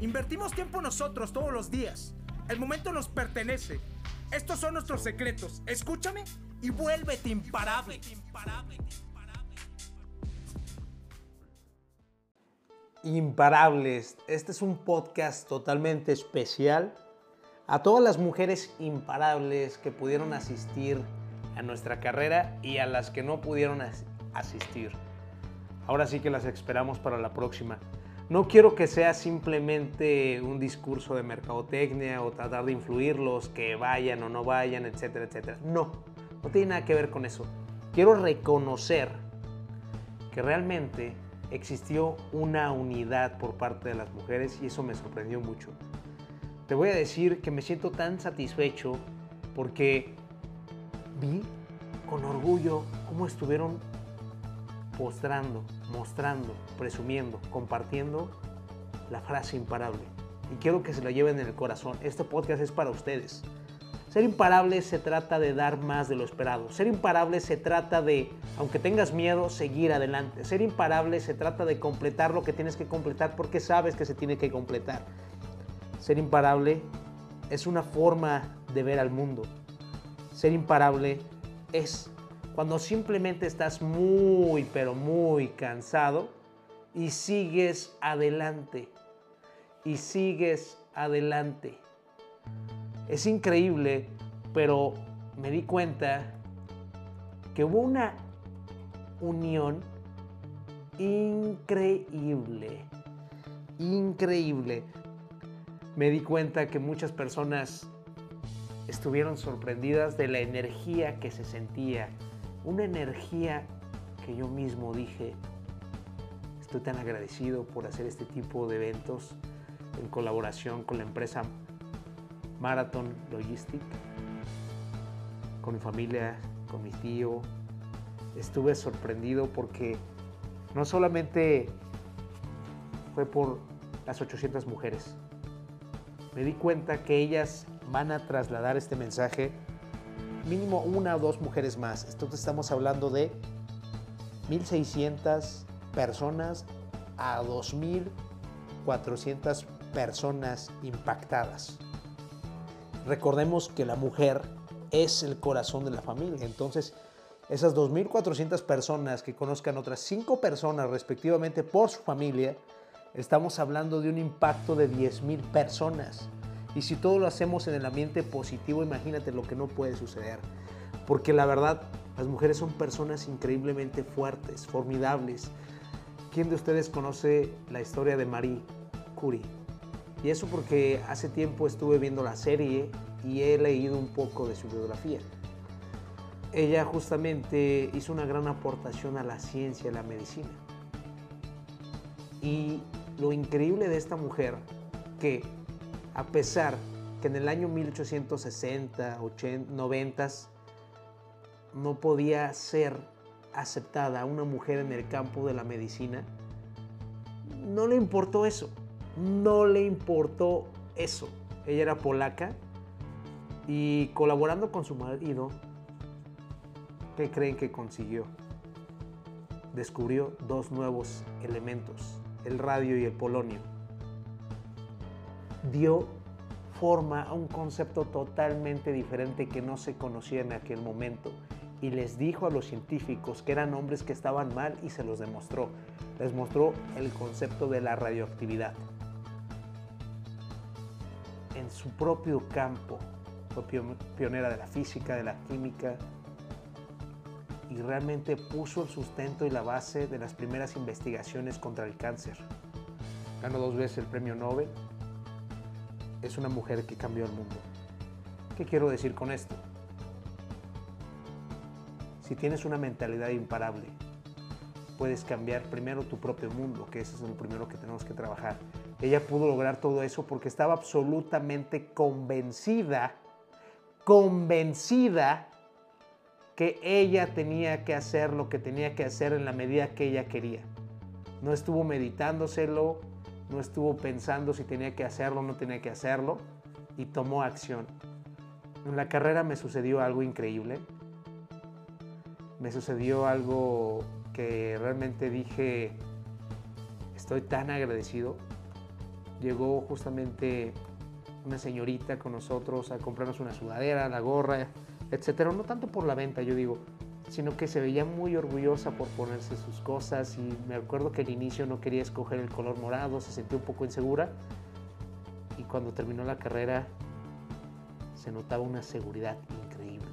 Invertimos tiempo nosotros todos los días. El momento nos pertenece. Estos son nuestros secretos. Escúchame y vuélvete imparable. Imparables. Este es un podcast totalmente especial a todas las mujeres imparables que pudieron asistir a nuestra carrera y a las que no pudieron asistir. Ahora sí que las esperamos para la próxima. No quiero que sea simplemente un discurso de mercadotecnia o tratar de influirlos, que vayan o no vayan, etcétera, etcétera. No, no tiene nada que ver con eso. Quiero reconocer que realmente existió una unidad por parte de las mujeres y eso me sorprendió mucho. Te voy a decir que me siento tan satisfecho porque vi con orgullo cómo estuvieron postrando, mostrando, presumiendo, compartiendo la frase imparable. Y quiero que se la lleven en el corazón. Este podcast es para ustedes. Ser imparable se trata de dar más de lo esperado. Ser imparable se trata de, aunque tengas miedo, seguir adelante. Ser imparable se trata de completar lo que tienes que completar porque sabes que se tiene que completar. Ser imparable es una forma de ver al mundo. Ser imparable es cuando simplemente estás muy, pero muy cansado y sigues adelante. Y sigues adelante. Es increíble, pero me di cuenta que hubo una unión increíble. Increíble. Me di cuenta que muchas personas estuvieron sorprendidas de la energía que se sentía. Una energía que yo mismo dije, estoy tan agradecido por hacer este tipo de eventos en colaboración con la empresa Marathon Logistic, con mi familia, con mi tío. Estuve sorprendido porque no solamente fue por las 800 mujeres, me di cuenta que ellas van a trasladar este mensaje mínimo una o dos mujeres más. Entonces estamos hablando de 1.600 personas a 2.400 personas impactadas. Recordemos que la mujer es el corazón de la familia. Entonces, esas 2.400 personas que conozcan otras 5 personas respectivamente por su familia, estamos hablando de un impacto de 10.000 personas. Y si todo lo hacemos en el ambiente positivo, imagínate lo que no puede suceder. Porque la verdad, las mujeres son personas increíblemente fuertes, formidables. ¿Quién de ustedes conoce la historia de Marie Curie? Y eso porque hace tiempo estuve viendo la serie y he leído un poco de su biografía. Ella justamente hizo una gran aportación a la ciencia y la medicina. Y lo increíble de esta mujer, que a pesar que en el año 1860, 80, 90 no podía ser aceptada una mujer en el campo de la medicina, no le importó eso no le importó eso. Ella era polaca y colaborando con su marido, ¿qué creen que consiguió? Descubrió dos nuevos elementos, el radio y el polonio. Dio forma a un concepto totalmente diferente que no se conocía en aquel momento y les dijo a los científicos que eran hombres que estaban mal y se los demostró. Les mostró el concepto de la radioactividad en su propio campo. Fue pionera de la física, de la química y realmente puso el sustento y la base de las primeras investigaciones contra el cáncer. Ganó dos veces el premio Nobel. Es una mujer que cambió el mundo. ¿Qué quiero decir con esto? Si tienes una mentalidad imparable, puedes cambiar primero tu propio mundo, que eso es lo primero que tenemos que trabajar. Ella pudo lograr todo eso porque estaba absolutamente convencida, convencida que ella tenía que hacer lo que tenía que hacer en la medida que ella quería. No estuvo meditándoselo, no estuvo pensando si tenía que hacerlo o no tenía que hacerlo y tomó acción. En la carrera me sucedió algo increíble. Me sucedió algo que realmente dije, estoy tan agradecido. Llegó justamente una señorita con nosotros a comprarnos una sudadera, la gorra, etcétera. No tanto por la venta, yo digo, sino que se veía muy orgullosa por ponerse sus cosas y me acuerdo que al inicio no quería escoger el color morado, se sentía un poco insegura y cuando terminó la carrera se notaba una seguridad increíble.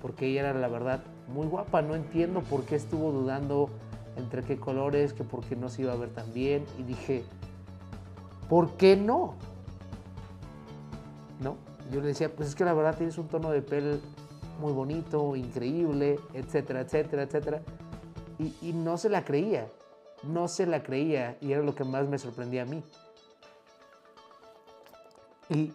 Porque ella era la verdad muy guapa, no entiendo por qué estuvo dudando entre qué colores, que por qué no se iba a ver tan bien y dije, ¿por qué no? ¿No? Yo le decía, pues es que la verdad tienes un tono de piel muy bonito, increíble, etcétera, etcétera, etcétera. Y, no se la creía, no se la creía y era lo que más me sorprendía a mí. Y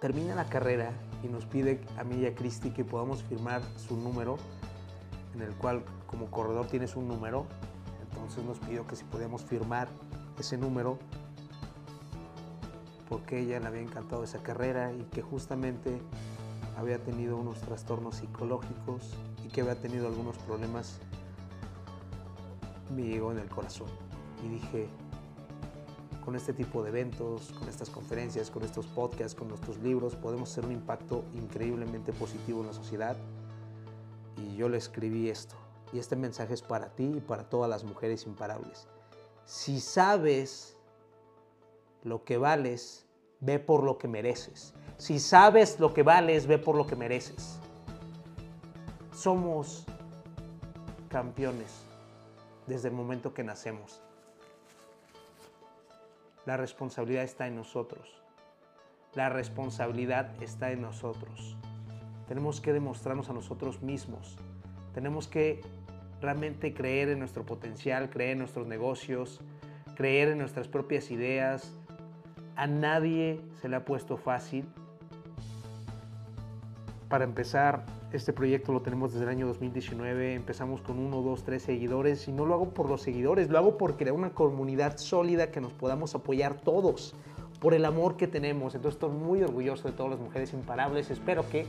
termina la carrera y nos pide a mí y a Cristi que podamos firmar su número, en el cual como corredor tienes un número, entonces nos pidió que si podíamos firmar ese número porque ella le había encantado esa carrera y que justamente había tenido unos trastornos psicológicos y que había tenido algunos problemas, me llegó en el corazón. Y dije, con este tipo de eventos, con estas conferencias, con estos podcasts, con nuestros libros, podemos hacer un impacto increíblemente positivo en la sociedad. Y yo le escribí esto. Y este mensaje es para ti y para todas las mujeres imparables. Si sabes lo que vales, ve por lo que mereces. Si sabes lo que vales, ve por lo que mereces. Somos campeones desde el momento que nacemos. La responsabilidad está en nosotros. La responsabilidad está en nosotros. Tenemos que demostrarnos a nosotros mismos. Tenemos que realmente creer en nuestro potencial, creer en nuestros negocios, creer en nuestras propias ideas. A nadie se le ha puesto fácil para empezar, este proyecto lo tenemos desde el año 2019, empezamos con uno, dos, tres seguidores y no lo hago por los seguidores, lo hago por crear una comunidad sólida que nos podamos apoyar todos, por el amor que tenemos. Entonces estoy muy orgulloso de todas las mujeres imparables, espero que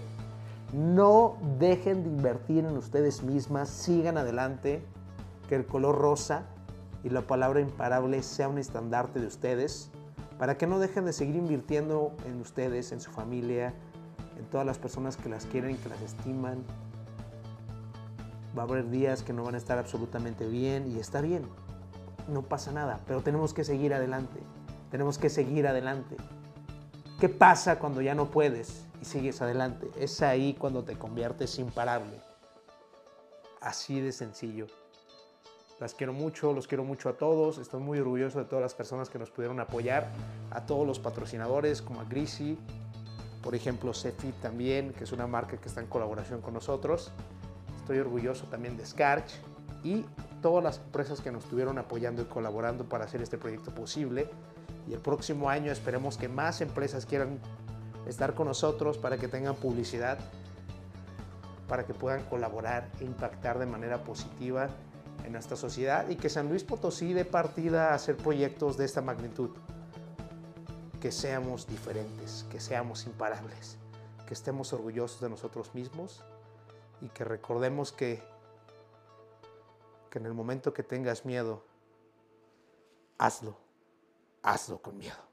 no dejen de invertir en ustedes mismas, sigan adelante, que el color rosa y la palabra imparable sea un estandarte de ustedes, para que no dejen de seguir invirtiendo en ustedes, en su familia, en todas las personas que las quieren, que las estiman. Va a haber días que no van a estar absolutamente bien y está bien, no pasa nada, pero tenemos que seguir adelante, tenemos que seguir adelante. ¿Qué pasa cuando ya no puedes y sigues adelante? Es ahí cuando te conviertes imparable. Así de sencillo. Las quiero mucho, los quiero mucho a todos. Estoy muy orgulloso de todas las personas que nos pudieron apoyar, a todos los patrocinadores como a Grisi, por ejemplo, Cefi también, que es una marca que está en colaboración con nosotros. Estoy orgulloso también de Scarch y todas las empresas que nos estuvieron apoyando y colaborando para hacer este proyecto posible. Y el próximo año esperemos que más empresas quieran estar con nosotros para que tengan publicidad, para que puedan colaborar e impactar de manera positiva en nuestra sociedad y que San Luis Potosí dé partida a hacer proyectos de esta magnitud que seamos diferentes, que seamos imparables, que estemos orgullosos de nosotros mismos y que recordemos que, que en el momento que tengas miedo, hazlo, hazlo con miedo.